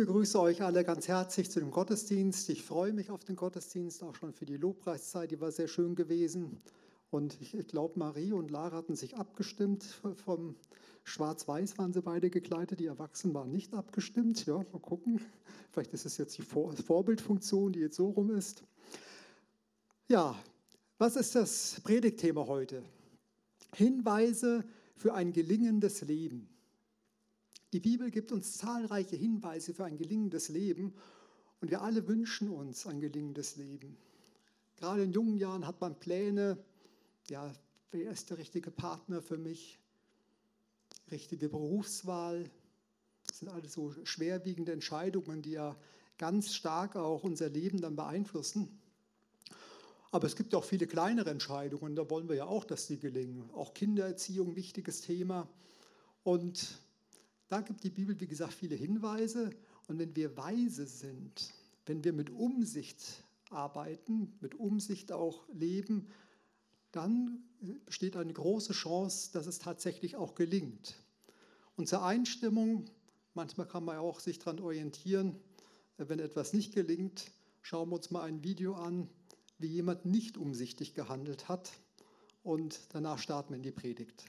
begrüße euch alle ganz herzlich zu dem Gottesdienst. Ich freue mich auf den Gottesdienst, auch schon für die Lobpreiszeit, die war sehr schön gewesen. Und ich, ich glaube, Marie und Lara hatten sich abgestimmt. Vom Schwarz-Weiß waren sie beide gekleidet, die Erwachsenen waren nicht abgestimmt. Ja, mal gucken. Vielleicht ist es jetzt die Vor Vorbildfunktion, die jetzt so rum ist. Ja, was ist das Predigtthema heute? Hinweise für ein gelingendes Leben. Die Bibel gibt uns zahlreiche Hinweise für ein gelingendes Leben und wir alle wünschen uns ein gelingendes Leben. Gerade in jungen Jahren hat man Pläne, ja, wer ist der richtige Partner für mich? Richtige Berufswahl. Das sind alles so schwerwiegende Entscheidungen, die ja ganz stark auch unser Leben dann beeinflussen. Aber es gibt auch viele kleinere Entscheidungen, da wollen wir ja auch, dass die gelingen. Auch Kindererziehung, wichtiges Thema. Und da gibt die Bibel, wie gesagt, viele Hinweise. Und wenn wir weise sind, wenn wir mit Umsicht arbeiten, mit Umsicht auch leben, dann besteht eine große Chance, dass es tatsächlich auch gelingt. Unsere Einstimmung, manchmal kann man auch sich daran orientieren, wenn etwas nicht gelingt, schauen wir uns mal ein Video an, wie jemand nicht umsichtig gehandelt hat und danach starten wir in die Predigt.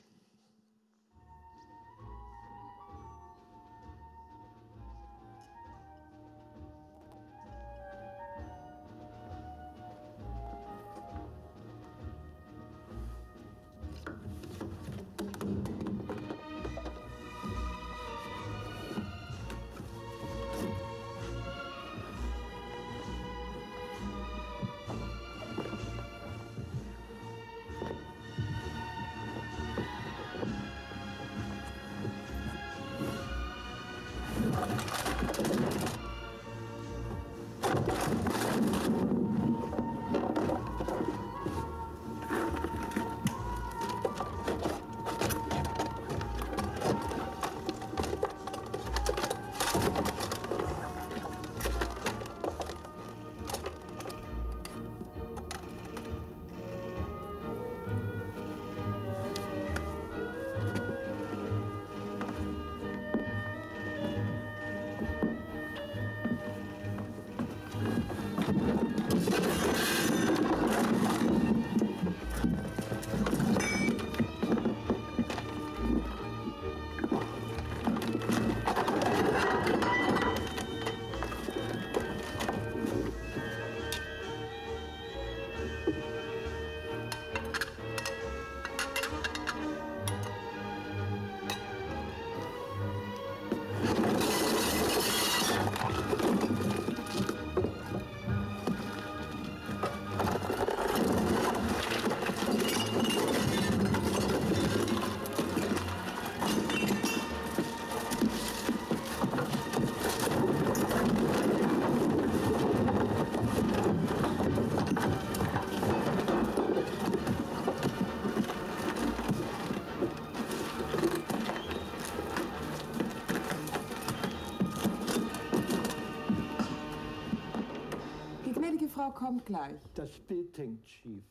Gleich. Das Bild hängt schief.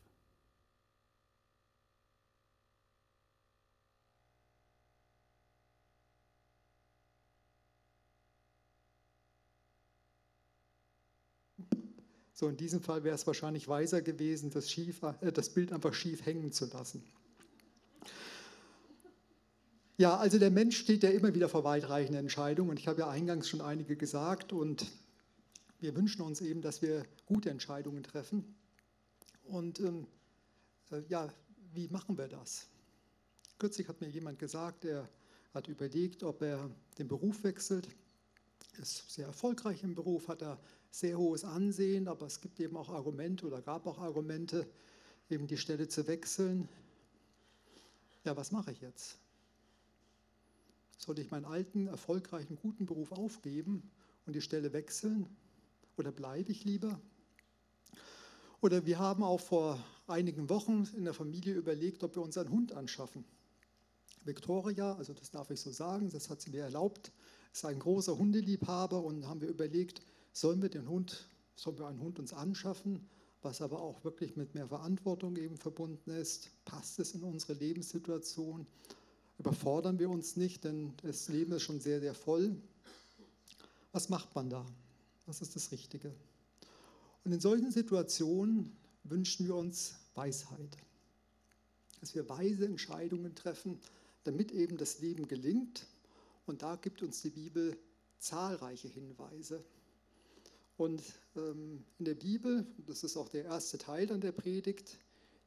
So, in diesem Fall wäre es wahrscheinlich weiser gewesen, das, schief, äh, das Bild einfach schief hängen zu lassen. Ja, also der Mensch steht ja immer wieder vor weitreichenden Entscheidungen und ich habe ja eingangs schon einige gesagt und wir wünschen uns eben, dass wir gute Entscheidungen treffen. Und ähm, äh, ja, wie machen wir das? Kürzlich hat mir jemand gesagt, er hat überlegt, ob er den Beruf wechselt. Ist sehr erfolgreich im Beruf, hat er sehr hohes Ansehen, aber es gibt eben auch Argumente oder gab auch Argumente, eben die Stelle zu wechseln. Ja, was mache ich jetzt? Soll ich meinen alten, erfolgreichen, guten Beruf aufgeben und die Stelle wechseln? Oder bleibe ich lieber? Oder wir haben auch vor einigen Wochen in der Familie überlegt, ob wir uns einen Hund anschaffen. Victoria, also das darf ich so sagen, das hat sie mir erlaubt, ist ein großer Hundeliebhaber und haben wir überlegt, sollen wir den Hund, sollen wir einen Hund uns anschaffen, was aber auch wirklich mit mehr Verantwortung eben verbunden ist. Passt es in unsere Lebenssituation? Überfordern wir uns nicht, denn das Leben ist schon sehr, sehr voll. Was macht man da? Was ist das Richtige? Und in solchen Situationen wünschen wir uns Weisheit. Dass wir weise Entscheidungen treffen, damit eben das Leben gelingt. Und da gibt uns die Bibel zahlreiche Hinweise. Und ähm, in der Bibel, das ist auch der erste Teil an der Predigt,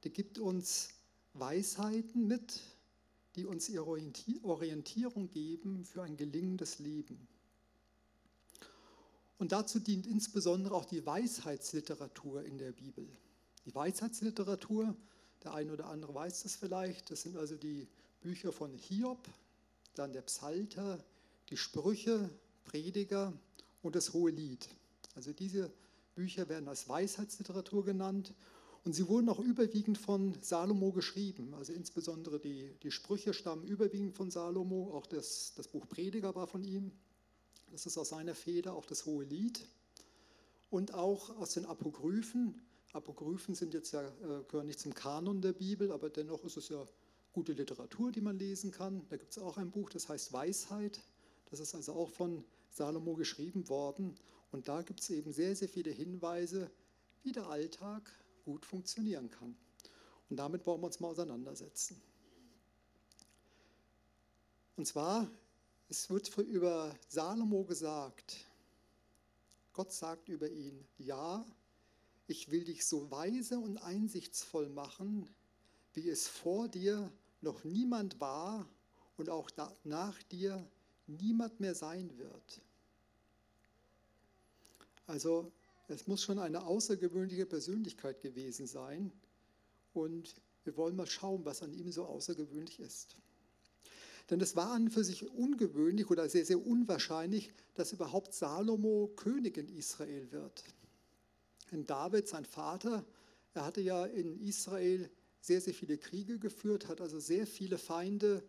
die gibt uns Weisheiten mit, die uns ihre Orientierung geben für ein gelingendes Leben. Und dazu dient insbesondere auch die Weisheitsliteratur in der Bibel. Die Weisheitsliteratur, der eine oder andere weiß das vielleicht, das sind also die Bücher von Hiob, dann der Psalter, die Sprüche, Prediger und das Hohe Lied. Also diese Bücher werden als Weisheitsliteratur genannt und sie wurden auch überwiegend von Salomo geschrieben. Also insbesondere die, die Sprüche stammen überwiegend von Salomo, auch das, das Buch Prediger war von ihm. Das ist aus seiner Feder, auch das Hohe Lied. Und auch aus den Apokryphen. Apokryphen sind jetzt ja, äh, gehören nicht zum Kanon der Bibel, aber dennoch ist es ja gute Literatur, die man lesen kann. Da gibt es auch ein Buch, das heißt Weisheit. Das ist also auch von Salomo geschrieben worden. Und da gibt es eben sehr, sehr viele Hinweise, wie der Alltag gut funktionieren kann. Und damit wollen wir uns mal auseinandersetzen. Und zwar, es wird über Salomo gesagt, Gott sagt über ihn, ja, ich will dich so weise und einsichtsvoll machen, wie es vor dir noch niemand war und auch nach dir niemand mehr sein wird. Also es muss schon eine außergewöhnliche Persönlichkeit gewesen sein. Und wir wollen mal schauen, was an ihm so außergewöhnlich ist. Denn es war an und für sich ungewöhnlich oder sehr, sehr unwahrscheinlich, dass überhaupt Salomo König in Israel wird. Denn David, sein Vater, er hatte ja in Israel sehr, sehr viele Kriege geführt, hat also sehr viele Feinde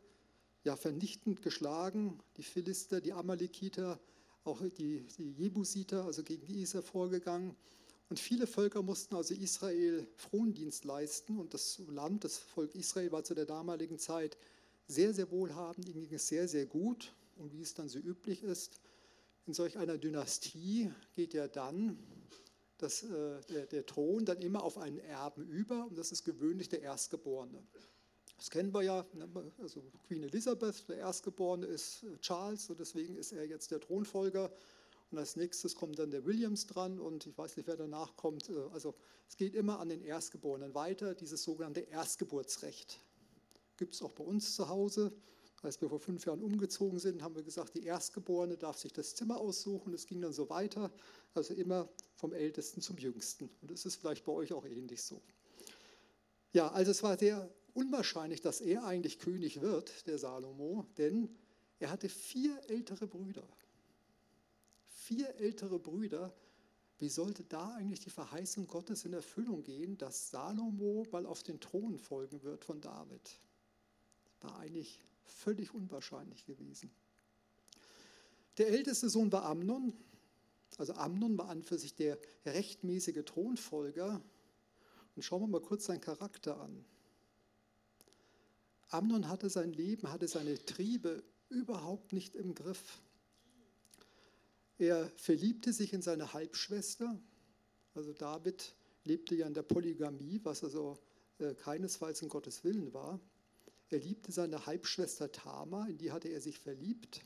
ja, vernichtend geschlagen, die Philister, die Amalekiter, auch die, die Jebusiter, also gegen die er vorgegangen. Und viele Völker mussten also Israel Frondienst leisten und das Land, das Volk Israel war zu der damaligen Zeit sehr, sehr wohlhabend, ihnen ging es sehr, sehr gut. Und wie es dann so üblich ist, in solch einer Dynastie geht ja dann das, äh, der, der Thron dann immer auf einen Erben über und das ist gewöhnlich der Erstgeborene. Das kennen wir ja, ne, also Queen Elizabeth, der Erstgeborene ist äh, Charles und deswegen ist er jetzt der Thronfolger. Und als nächstes kommt dann der Williams dran und ich weiß nicht, wer danach kommt. Äh, also es geht immer an den Erstgeborenen weiter, dieses sogenannte Erstgeburtsrecht. Gibt es auch bei uns zu Hause. Als wir vor fünf Jahren umgezogen sind, haben wir gesagt, die Erstgeborene darf sich das Zimmer aussuchen. Es ging dann so weiter, also immer vom Ältesten zum Jüngsten. Und das ist vielleicht bei euch auch ähnlich so. Ja, also es war sehr unwahrscheinlich, dass er eigentlich König wird, der Salomo, denn er hatte vier ältere Brüder. Vier ältere Brüder. Wie sollte da eigentlich die Verheißung Gottes in Erfüllung gehen, dass Salomo mal auf den Thron folgen wird von David? War eigentlich völlig unwahrscheinlich gewesen. Der älteste Sohn war Amnon. Also Amnon war an für sich der rechtmäßige Thronfolger. Und schauen wir mal kurz seinen Charakter an. Amnon hatte sein Leben, hatte seine Triebe überhaupt nicht im Griff. Er verliebte sich in seine Halbschwester. Also David lebte ja in der Polygamie, was also äh, keinesfalls in Gottes Willen war. Er liebte seine Halbschwester Tama, in die hatte er sich verliebt.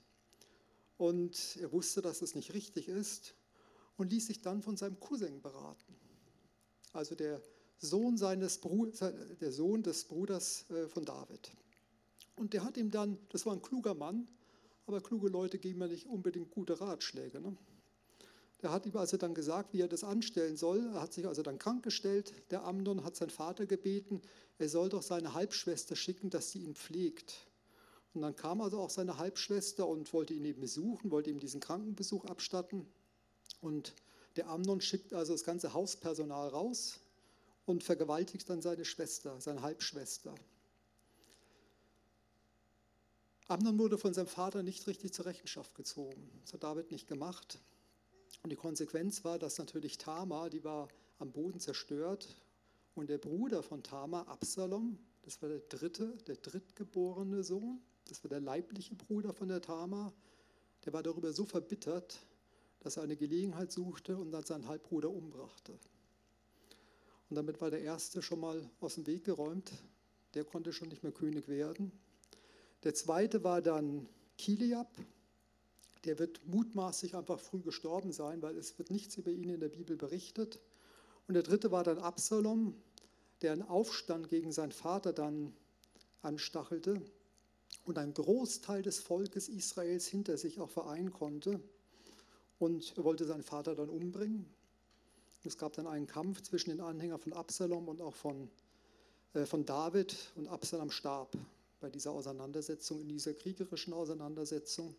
Und er wusste, dass es nicht richtig ist und ließ sich dann von seinem Cousin beraten. Also der Sohn, seines der Sohn des Bruders äh, von David. Und der hat ihm dann, das war ein kluger Mann, aber kluge Leute geben ja nicht unbedingt gute Ratschläge. Ne? Der hat ihm also dann gesagt, wie er das anstellen soll. Er hat sich also dann krank gestellt. Der Amnon hat seinen Vater gebeten, er soll doch seine Halbschwester schicken, dass sie ihn pflegt. Und dann kam also auch seine Halbschwester und wollte ihn eben besuchen, wollte ihm diesen Krankenbesuch abstatten. Und der Amnon schickt also das ganze Hauspersonal raus, und vergewaltigt dann seine Schwester, seine Halbschwester. Amnon wurde von seinem Vater nicht richtig zur Rechenschaft gezogen. Das hat David nicht gemacht. Und die Konsequenz war, dass natürlich Tamar, die war am Boden zerstört, und der Bruder von Tamar, Absalom, das war der dritte, der drittgeborene Sohn, das war der leibliche Bruder von der Tamar, der war darüber so verbittert, dass er eine Gelegenheit suchte und dann seinen Halbbruder umbrachte. Und damit war der erste schon mal aus dem Weg geräumt. Der konnte schon nicht mehr König werden. Der zweite war dann Kiliab. Der wird mutmaßlich einfach früh gestorben sein, weil es wird nichts über ihn in der Bibel berichtet. Und der dritte war dann Absalom, der einen Aufstand gegen seinen Vater dann anstachelte und einen Großteil des Volkes Israels hinter sich auch vereinen konnte. Und er wollte seinen Vater dann umbringen. Es gab dann einen Kampf zwischen den Anhängern von Absalom und auch von, äh, von David. Und Absalom starb bei dieser Auseinandersetzung, in dieser kriegerischen Auseinandersetzung.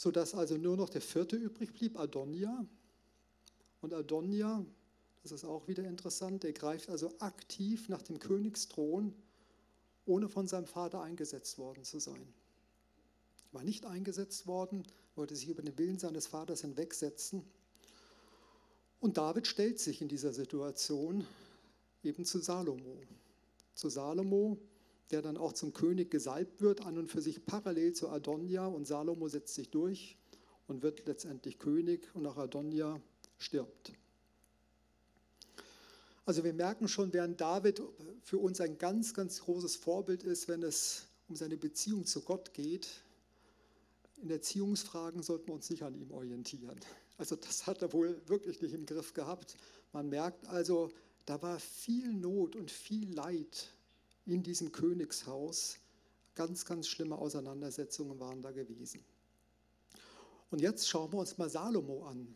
Sodass also nur noch der vierte übrig blieb, Adonia. Und Adonia, das ist auch wieder interessant, der greift also aktiv nach dem Königsthron, ohne von seinem Vater eingesetzt worden zu sein. War nicht eingesetzt worden, wollte sich über den Willen seines Vaters hinwegsetzen. Und David stellt sich in dieser Situation eben zu Salomo. Zu Salomo, der dann auch zum König gesalbt wird, an und für sich parallel zu Adonia. Und Salomo setzt sich durch und wird letztendlich König und auch Adonia stirbt. Also wir merken schon, während David für uns ein ganz, ganz großes Vorbild ist, wenn es um seine Beziehung zu Gott geht, in Erziehungsfragen sollten wir uns nicht an ihm orientieren. Also das hat er wohl wirklich nicht im Griff gehabt. Man merkt also, da war viel Not und viel Leid in diesem Königshaus. Ganz, ganz schlimme Auseinandersetzungen waren da gewesen. Und jetzt schauen wir uns mal Salomo an.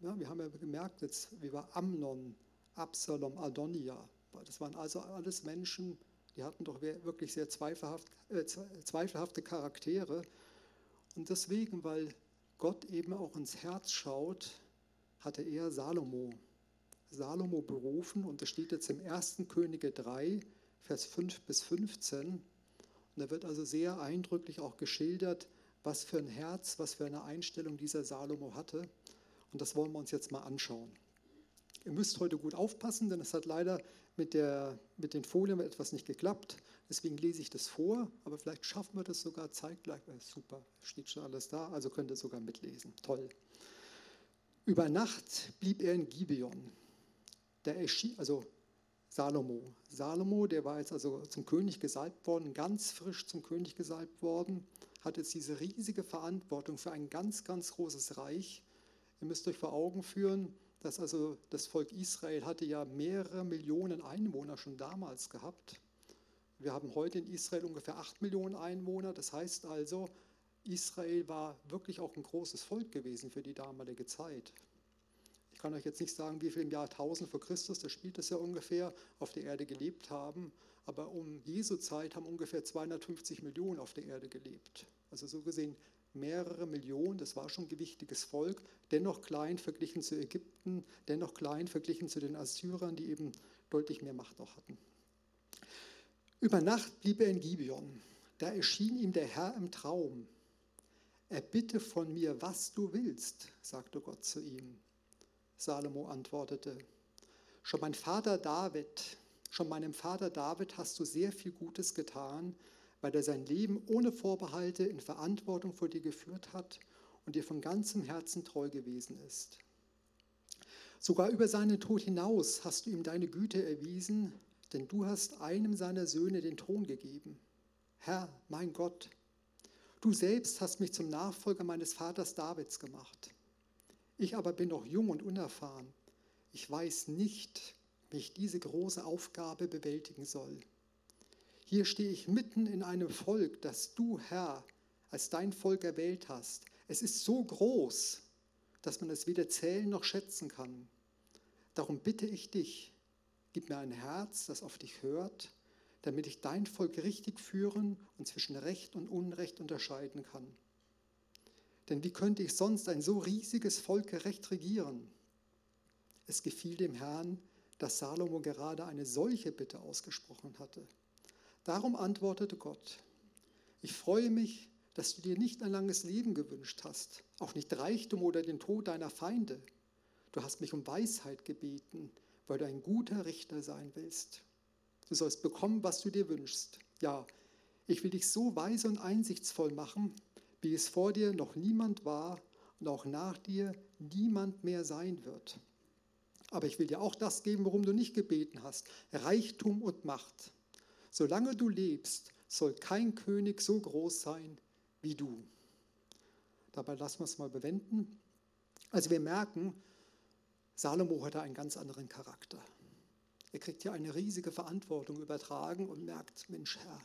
Ja, wir haben ja gemerkt, jetzt, wie war Amnon, Absalom, Adonia. Das waren also alles Menschen, die hatten doch wirklich sehr zweifelhaft, äh, zweifelhafte Charaktere. Und deswegen, weil Gott eben auch ins Herz schaut, hatte er Salomo, Salomo berufen. Und das steht jetzt im 1. Könige 3, Vers 5 bis 15. Und da wird also sehr eindrücklich auch geschildert, was für ein Herz, was für eine Einstellung dieser Salomo hatte. Und das wollen wir uns jetzt mal anschauen. Ihr müsst heute gut aufpassen, denn es hat leider mit, der, mit den Folien etwas nicht geklappt. Deswegen lese ich das vor, aber vielleicht schaffen wir das sogar zeitgleich. Super, steht schon alles da, also könnt ihr sogar mitlesen. Toll. Über Nacht blieb er in Gibeon. Der erschien, also Salomo. Salomo, der war jetzt also zum König gesalbt worden, ganz frisch zum König gesalbt worden, hat jetzt diese riesige Verantwortung für ein ganz, ganz großes Reich. Ihr müsst euch vor Augen führen, dass also das Volk Israel hatte ja mehrere Millionen Einwohner schon damals gehabt. Wir haben heute in Israel ungefähr acht Millionen Einwohner. Das heißt also, Israel war wirklich auch ein großes Volk gewesen für die damalige Zeit. Ich kann euch jetzt nicht sagen, wie viel im Jahr 1000 vor Christus, da spielt es ja ungefähr, auf der Erde gelebt haben. Aber um Jesu Zeit haben ungefähr 250 Millionen auf der Erde gelebt. Also so gesehen mehrere Millionen, das war schon ein gewichtiges Volk, dennoch klein verglichen zu Ägypten, dennoch klein verglichen zu den Assyrern, die eben deutlich mehr Macht auch hatten. Über Nacht blieb er in Gibeon. Da erschien ihm der Herr im Traum. Erbitte von mir, was du willst, sagte Gott zu ihm. Salomo antwortete, schon mein Vater David, schon meinem Vater David hast du sehr viel Gutes getan, weil er sein Leben ohne Vorbehalte in Verantwortung vor dir geführt hat und dir von ganzem Herzen treu gewesen ist. Sogar über seinen Tod hinaus hast du ihm deine Güte erwiesen, denn du hast einem seiner Söhne den Thron gegeben. Herr, mein Gott, du selbst hast mich zum Nachfolger meines Vaters Davids gemacht. Ich aber bin noch jung und unerfahren. Ich weiß nicht, wie ich diese große Aufgabe bewältigen soll. Hier stehe ich mitten in einem Volk, das du, Herr, als dein Volk erwählt hast. Es ist so groß, dass man es weder zählen noch schätzen kann. Darum bitte ich dich, gib mir ein Herz, das auf dich hört, damit ich dein Volk richtig führen und zwischen Recht und Unrecht unterscheiden kann. Denn wie könnte ich sonst ein so riesiges Volk gerecht regieren? Es gefiel dem Herrn, dass Salomo gerade eine solche Bitte ausgesprochen hatte. Darum antwortete Gott, ich freue mich, dass du dir nicht ein langes Leben gewünscht hast, auch nicht Reichtum oder den Tod deiner Feinde. Du hast mich um Weisheit gebeten, weil du ein guter Richter sein willst. Du sollst bekommen, was du dir wünschst. Ja, ich will dich so weise und einsichtsvoll machen, wie es vor dir noch niemand war und auch nach dir niemand mehr sein wird. Aber ich will dir auch das geben, worum du nicht gebeten hast, Reichtum und Macht. Solange du lebst, soll kein König so groß sein wie du. Dabei lassen wir es mal bewenden. Also wir merken, Salomo hatte einen ganz anderen Charakter. Er kriegt hier eine riesige Verantwortung übertragen und merkt, Mensch Herr,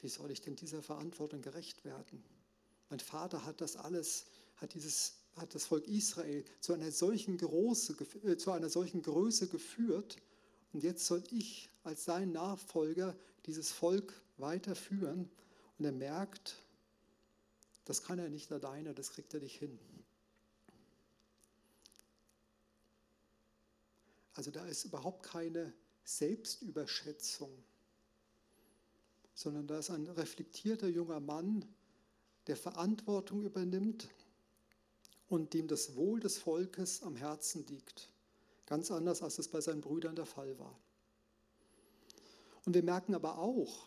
wie soll ich denn dieser Verantwortung gerecht werden? Mein Vater hat das alles, hat, dieses, hat das Volk Israel zu einer, solchen Große, äh, zu einer solchen Größe geführt und jetzt soll ich als sein Nachfolger dieses Volk weiterführen. Und er merkt, das kann er nicht alleine, das kriegt er nicht hin. Also da ist überhaupt keine Selbstüberschätzung, sondern da ist ein reflektierter junger Mann, der Verantwortung übernimmt und dem das Wohl des Volkes am Herzen liegt. Ganz anders, als es bei seinen Brüdern der Fall war. Und wir merken aber auch,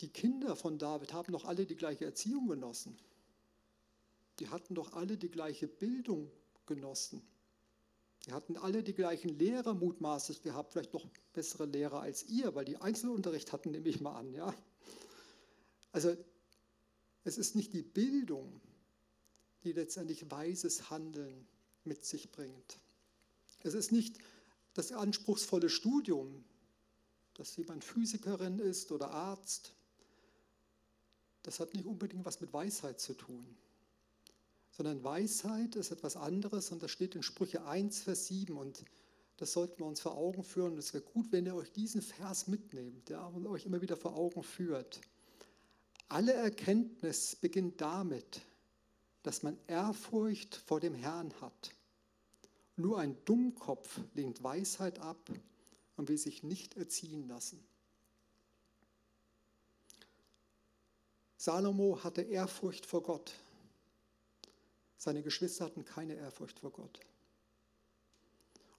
die Kinder von David haben doch alle die gleiche Erziehung genossen. Die hatten doch alle die gleiche Bildung genossen. Die hatten alle die gleichen Lehrer mutmaßlich gehabt, vielleicht noch bessere Lehrer als ihr, weil die Einzelunterricht hatten, nehme ich mal an. Ja? Also es ist nicht die Bildung, die letztendlich weises Handeln mit sich bringt. Es ist nicht das anspruchsvolle Studium, dass jemand Physikerin ist oder Arzt. Das hat nicht unbedingt was mit Weisheit zu tun sondern Weisheit ist etwas anderes und das steht in Sprüche 1, Vers 7 und das sollten wir uns vor Augen führen. es wäre gut, wenn ihr euch diesen Vers mitnehmt ja, und euch immer wieder vor Augen führt. Alle Erkenntnis beginnt damit, dass man Ehrfurcht vor dem Herrn hat. Nur ein Dummkopf lehnt Weisheit ab und will sich nicht erziehen lassen. Salomo hatte Ehrfurcht vor Gott. Seine Geschwister hatten keine Ehrfurcht vor Gott.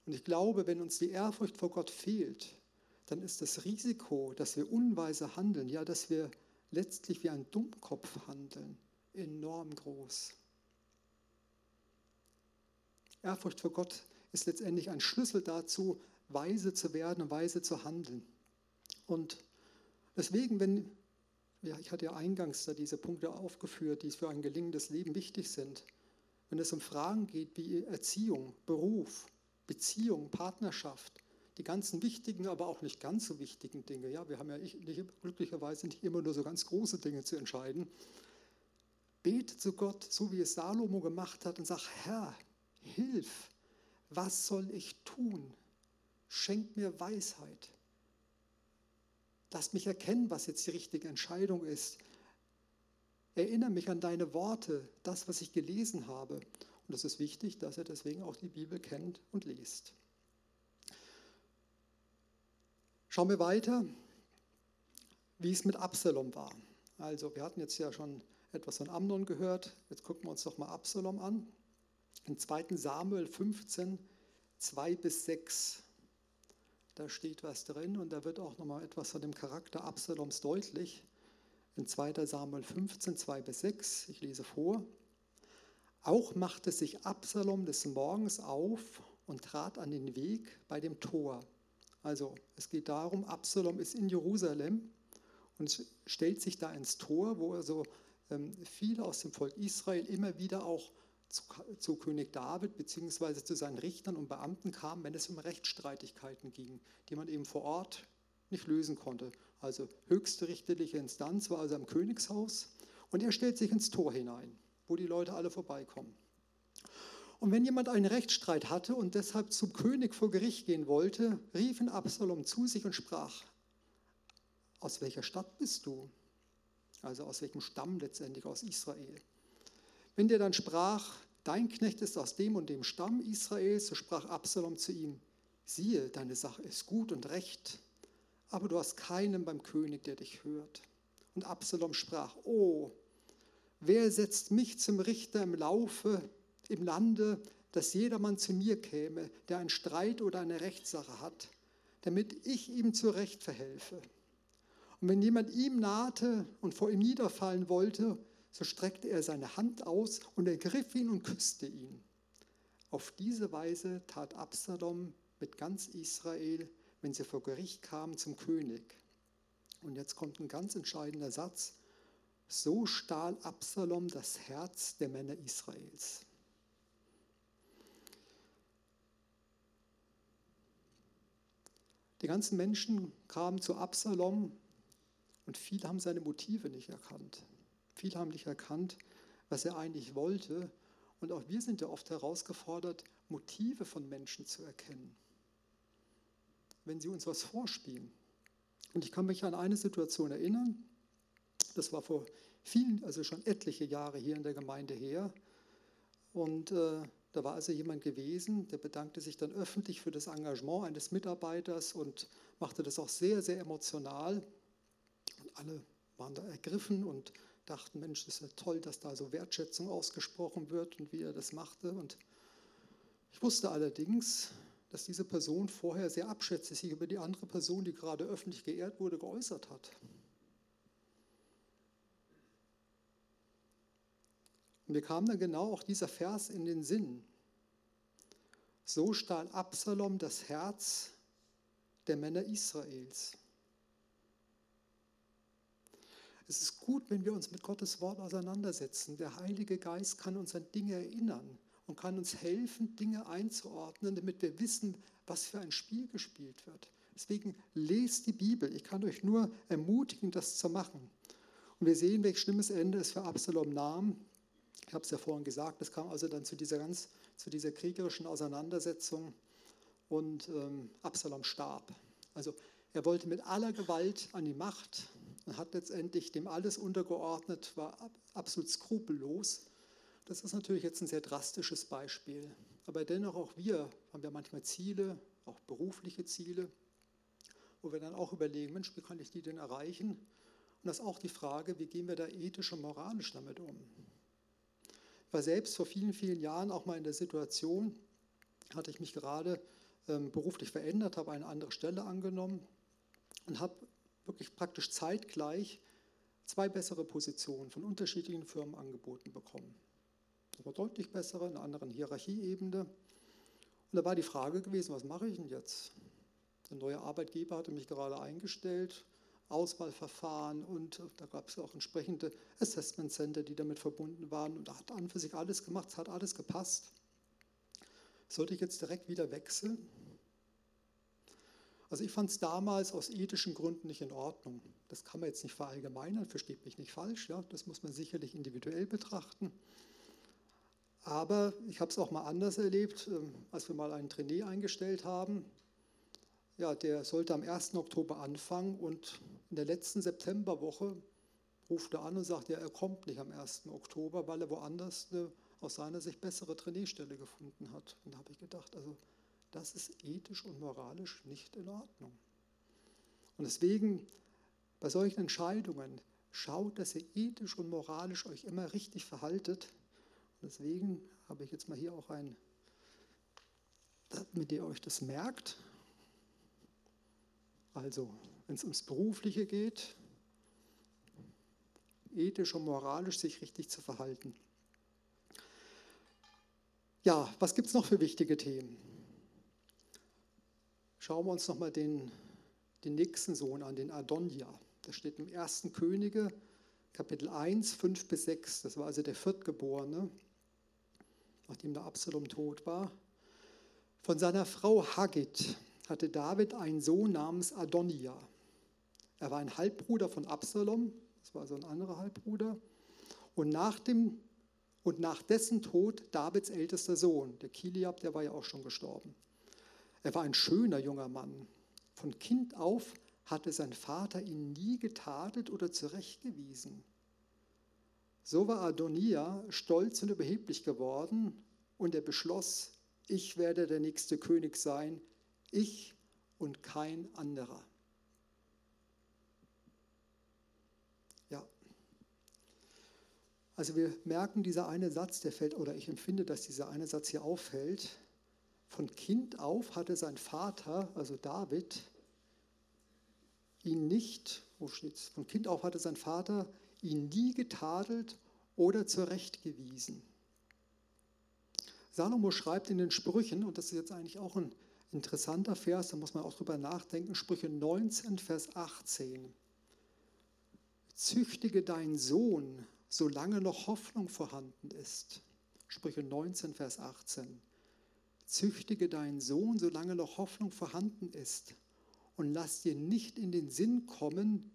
Und ich glaube, wenn uns die Ehrfurcht vor Gott fehlt, dann ist das Risiko, dass wir unweise handeln, ja, dass wir letztlich wie ein Dummkopf handeln, enorm groß. Ehrfurcht vor Gott ist letztendlich ein Schlüssel dazu, weise zu werden und weise zu handeln. Und deswegen, wenn, ja, ich hatte ja eingangs da diese Punkte aufgeführt, die für ein gelingendes Leben wichtig sind, wenn es um Fragen geht wie Erziehung, Beruf, Beziehung, Partnerschaft, die ganzen wichtigen, aber auch nicht ganz so wichtigen Dinge. Ja, wir haben ja nicht, glücklicherweise nicht immer nur so ganz große Dinge zu entscheiden. Bete zu Gott, so wie es Salomo gemacht hat, und sag: Herr, hilf, was soll ich tun? Schenk mir Weisheit. Lass mich erkennen, was jetzt die richtige Entscheidung ist. Erinnere mich an deine Worte, das, was ich gelesen habe. Und es ist wichtig, dass er deswegen auch die Bibel kennt und liest. Schauen wir weiter, wie es mit Absalom war. Also, wir hatten jetzt ja schon etwas von Amnon gehört. Jetzt gucken wir uns doch mal Absalom an. In 2. Samuel 15, 2 bis 6. Da steht was drin und da wird auch nochmal etwas von dem Charakter Absaloms deutlich in 2 Samuel 15, 2 bis 6. Ich lese vor. Auch machte sich Absalom des Morgens auf und trat an den Weg bei dem Tor. Also es geht darum, Absalom ist in Jerusalem und stellt sich da ins Tor, wo also ähm, viele aus dem Volk Israel immer wieder auch zu, zu König David bzw. zu seinen Richtern und Beamten kamen, wenn es um Rechtsstreitigkeiten ging, die man eben vor Ort nicht lösen konnte. Also höchste richterliche Instanz war also am Königshaus und er stellt sich ins Tor hinein, wo die Leute alle vorbeikommen. Und wenn jemand einen Rechtsstreit hatte und deshalb zum König vor Gericht gehen wollte, rief ihn Absalom zu sich und sprach, aus welcher Stadt bist du? Also aus welchem Stamm letztendlich aus Israel. Wenn der dann sprach, dein Knecht ist aus dem und dem Stamm Israels, so sprach Absalom zu ihm, siehe, deine Sache ist gut und recht aber du hast keinen beim König, der dich hört. Und Absalom sprach, oh, wer setzt mich zum Richter im Laufe, im Lande, dass jedermann zu mir käme, der einen Streit oder eine Rechtssache hat, damit ich ihm zu Recht verhelfe. Und wenn jemand ihm nahte und vor ihm niederfallen wollte, so streckte er seine Hand aus und ergriff ihn und küsste ihn. Auf diese Weise tat Absalom mit ganz Israel, wenn sie vor Gericht kamen zum König. Und jetzt kommt ein ganz entscheidender Satz. So stahl Absalom das Herz der Männer Israels. Die ganzen Menschen kamen zu Absalom und viele haben seine Motive nicht erkannt. Viele haben nicht erkannt, was er eigentlich wollte. Und auch wir sind ja oft herausgefordert, Motive von Menschen zu erkennen, wenn sie uns was vorspielen. Und ich kann mich an eine Situation erinnern, das war vor vielen, also schon etliche Jahre hier in der Gemeinde her. Und äh, da war also jemand gewesen, der bedankte sich dann öffentlich für das Engagement eines Mitarbeiters und machte das auch sehr, sehr emotional. Und alle waren da ergriffen und dachten, Mensch, das ist ja toll, dass da so Wertschätzung ausgesprochen wird und wie er das machte. Und ich wusste allerdings, dass diese Person vorher sehr abschätzig sich über die andere Person, die gerade öffentlich geehrt wurde, geäußert hat. Und mir kam dann genau auch dieser Vers in den Sinn. So stahl Absalom das Herz der Männer Israels. Es ist gut, wenn wir uns mit Gottes Wort auseinandersetzen. Der Heilige Geist kann uns an Dinge erinnern und kann uns helfen, Dinge einzuordnen, damit wir wissen, was für ein Spiel gespielt wird. Deswegen lest die Bibel. Ich kann euch nur ermutigen, das zu machen. Und wir sehen, welch schlimmes Ende es für Absalom nahm. Ich habe es ja vorhin gesagt, es kam also dann zu dieser ganz, zu dieser kriegerischen Auseinandersetzung und ähm, Absalom starb. Also er wollte mit aller Gewalt an die Macht und hat letztendlich dem alles untergeordnet, war absolut skrupellos. Das ist natürlich jetzt ein sehr drastisches Beispiel. Aber dennoch auch wir haben ja manchmal Ziele, auch berufliche Ziele, wo wir dann auch überlegen, Mensch, wie kann ich die denn erreichen? Und das ist auch die Frage, wie gehen wir da ethisch und moralisch damit um? Ich war selbst vor vielen, vielen Jahren auch mal in der Situation, hatte ich mich gerade ähm, beruflich verändert, habe eine andere Stelle angenommen und habe wirklich praktisch zeitgleich zwei bessere Positionen von unterschiedlichen Firmen angeboten bekommen. War deutlich bessere, in einer anderen Hierarchieebene. Und da war die Frage gewesen, was mache ich denn jetzt? Der neue Arbeitgeber hatte mich gerade eingestellt, Auswahlverfahren und da gab es auch entsprechende Assessment Center, die damit verbunden waren. Und hat an für sich alles gemacht, es hat alles gepasst. Sollte ich jetzt direkt wieder wechseln? Also ich fand es damals aus ethischen Gründen nicht in Ordnung. Das kann man jetzt nicht verallgemeinern, versteht mich nicht falsch, ja, das muss man sicherlich individuell betrachten. Aber ich habe es auch mal anders erlebt, ähm, als wir mal einen Trainee eingestellt haben. Ja, der sollte am 1. Oktober anfangen und in der letzten Septemberwoche ruft er an und sagt, ja, er kommt nicht am 1. Oktober, weil er woanders eine aus seiner Sicht bessere Traineestelle gefunden hat. Und da habe ich gedacht, also das ist ethisch und moralisch nicht in Ordnung. Und deswegen bei solchen Entscheidungen schaut, dass ihr ethisch und moralisch euch immer richtig verhaltet. Deswegen habe ich jetzt mal hier auch ein, mit ihr euch das merkt. Also, wenn es ums Berufliche geht, ethisch und moralisch sich richtig zu verhalten. Ja, was gibt es noch für wichtige Themen? Schauen wir uns nochmal den, den nächsten Sohn an, den Adonja. Das steht im 1. Könige, Kapitel 1, 5 bis 6. Das war also der Viertgeborene, nachdem der Absalom tot war. Von seiner Frau Haggit hatte David einen Sohn namens Adonija. Er war ein Halbbruder von Absalom, das war also ein anderer Halbbruder. Und nach, dem, und nach dessen Tod Davids ältester Sohn, der Kiliab, der war ja auch schon gestorben. Er war ein schöner junger Mann. Von Kind auf hatte sein Vater ihn nie getadelt oder zurechtgewiesen. So war Adonia stolz und überheblich geworden und er beschloss, ich werde der nächste König sein, ich und kein anderer. Ja. Also wir merken, dieser eine Satz, der fällt, oder ich empfinde, dass dieser eine Satz hier auffällt, von Kind auf hatte sein Vater, also David, ihn nicht, wo steht's? Von Kind auf hatte sein Vater ihn nie getadelt oder zurechtgewiesen. Salomo schreibt in den Sprüchen, und das ist jetzt eigentlich auch ein interessanter Vers, da muss man auch drüber nachdenken, Sprüche 19, Vers 18. Züchtige deinen Sohn, solange noch Hoffnung vorhanden ist. Sprüche 19, Vers 18. Züchtige deinen Sohn, solange noch Hoffnung vorhanden ist, und lass dir nicht in den Sinn kommen,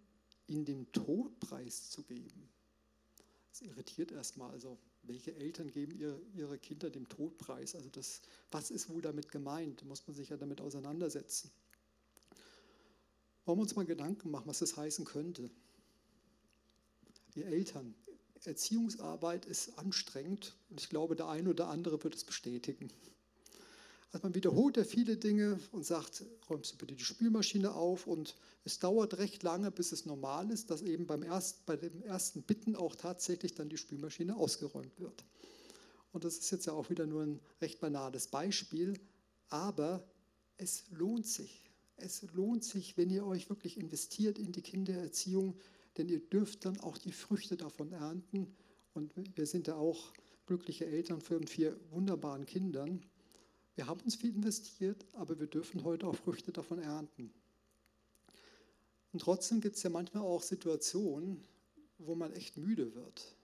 ihn dem Tod preiszugeben. Das irritiert erstmal. Also, welche Eltern geben ihr, ihre Kinder dem Tod preis? Also, das, was ist wohl damit gemeint? Da muss man sich ja damit auseinandersetzen. Wollen wir uns mal Gedanken machen, was das heißen könnte? Ihr Eltern, Erziehungsarbeit ist anstrengend und ich glaube, der eine oder andere wird es bestätigen. Also man wiederholt ja viele Dinge und sagt, räumst du bitte die Spülmaschine auf und es dauert recht lange, bis es normal ist, dass eben beim erst, bei dem ersten Bitten auch tatsächlich dann die Spülmaschine ausgeräumt wird. Und das ist jetzt ja auch wieder nur ein recht banales Beispiel, aber es lohnt sich. Es lohnt sich, wenn ihr euch wirklich investiert in die Kindererziehung, denn ihr dürft dann auch die Früchte davon ernten. Und wir sind ja auch glückliche Eltern von vier wunderbaren Kindern. Wir haben uns viel investiert, aber wir dürfen heute auch Früchte davon ernten. Und trotzdem gibt es ja manchmal auch Situationen, wo man echt müde wird,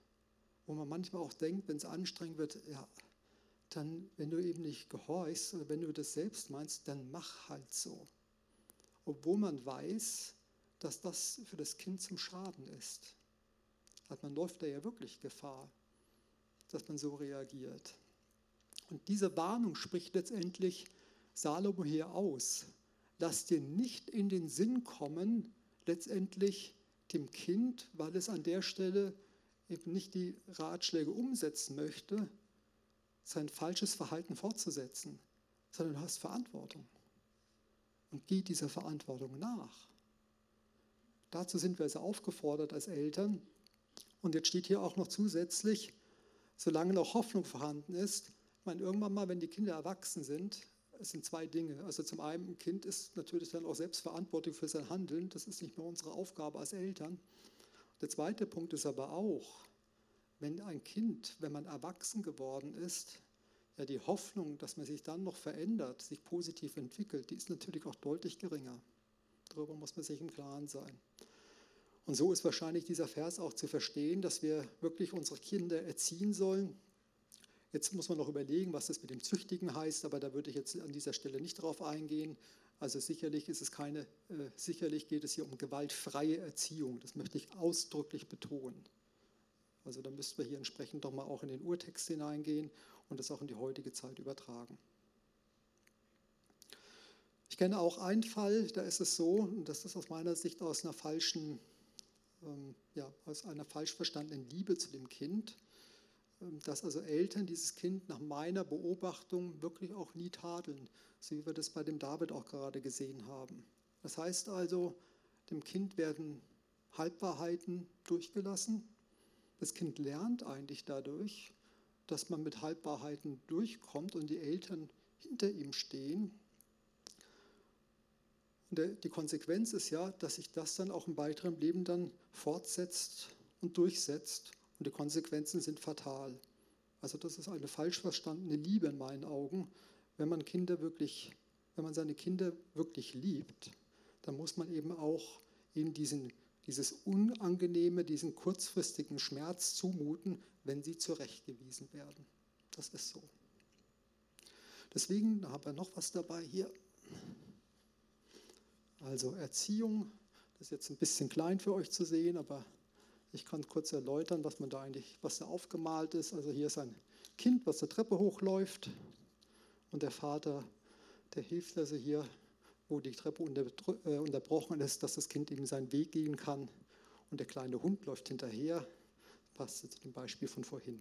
wo man manchmal auch denkt, wenn es anstrengend wird, ja, dann, wenn du eben nicht gehorchst oder wenn du das selbst meinst, dann mach halt so. Obwohl man weiß, dass das für das Kind zum Schaden ist. Also man läuft da ja wirklich Gefahr, dass man so reagiert. Und diese Warnung spricht letztendlich Salomo hier aus. Lass dir nicht in den Sinn kommen, letztendlich dem Kind, weil es an der Stelle eben nicht die Ratschläge umsetzen möchte, sein falsches Verhalten fortzusetzen, sondern du hast Verantwortung. Und geh dieser Verantwortung nach. Dazu sind wir also aufgefordert als Eltern. Und jetzt steht hier auch noch zusätzlich, solange noch Hoffnung vorhanden ist, ich meine, irgendwann mal, wenn die Kinder erwachsen sind, es sind zwei Dinge. Also zum einen, ein Kind ist natürlich dann auch selbst verantwortlich für sein Handeln. Das ist nicht mehr unsere Aufgabe als Eltern. Der zweite Punkt ist aber auch, wenn ein Kind, wenn man erwachsen geworden ist, ja die Hoffnung, dass man sich dann noch verändert, sich positiv entwickelt, die ist natürlich auch deutlich geringer. Darüber muss man sich im Klaren sein. Und so ist wahrscheinlich dieser Vers auch zu verstehen, dass wir wirklich unsere Kinder erziehen sollen, Jetzt muss man noch überlegen, was das mit dem Züchtigen heißt, aber da würde ich jetzt an dieser Stelle nicht darauf eingehen. Also sicherlich ist es keine, äh, sicherlich geht es hier um gewaltfreie Erziehung. Das möchte ich ausdrücklich betonen. Also da müssten wir hier entsprechend doch mal auch in den Urtext hineingehen und das auch in die heutige Zeit übertragen. Ich kenne auch einen Fall, da ist es so, und das ist aus meiner Sicht aus einer falschen, ähm, ja, aus einer falsch verstandenen Liebe zu dem Kind dass also Eltern dieses Kind nach meiner Beobachtung wirklich auch nie tadeln, so wie wir das bei dem David auch gerade gesehen haben. Das heißt also, dem Kind werden Halbwahrheiten durchgelassen. Das Kind lernt eigentlich dadurch, dass man mit Halbwahrheiten durchkommt und die Eltern hinter ihm stehen. Und die Konsequenz ist ja, dass sich das dann auch im weiteren Leben dann fortsetzt und durchsetzt und die Konsequenzen sind fatal. Also das ist eine falsch verstandene Liebe in meinen Augen. Wenn man Kinder wirklich, wenn man seine Kinder wirklich liebt, dann muss man eben auch ihnen diesen, dieses unangenehme, diesen kurzfristigen Schmerz zumuten, wenn sie zurechtgewiesen werden. Das ist so. Deswegen haben wir noch was dabei hier. Also Erziehung, das ist jetzt ein bisschen klein für euch zu sehen, aber ich kann kurz erläutern, was man da eigentlich, was da aufgemalt ist. Also hier ist ein Kind, was der Treppe hochläuft und der Vater, der hilft also hier, wo die Treppe äh, unterbrochen ist, dass das Kind eben seinen Weg gehen kann und der kleine Hund läuft hinterher. Passt zu dem Beispiel von vorhin.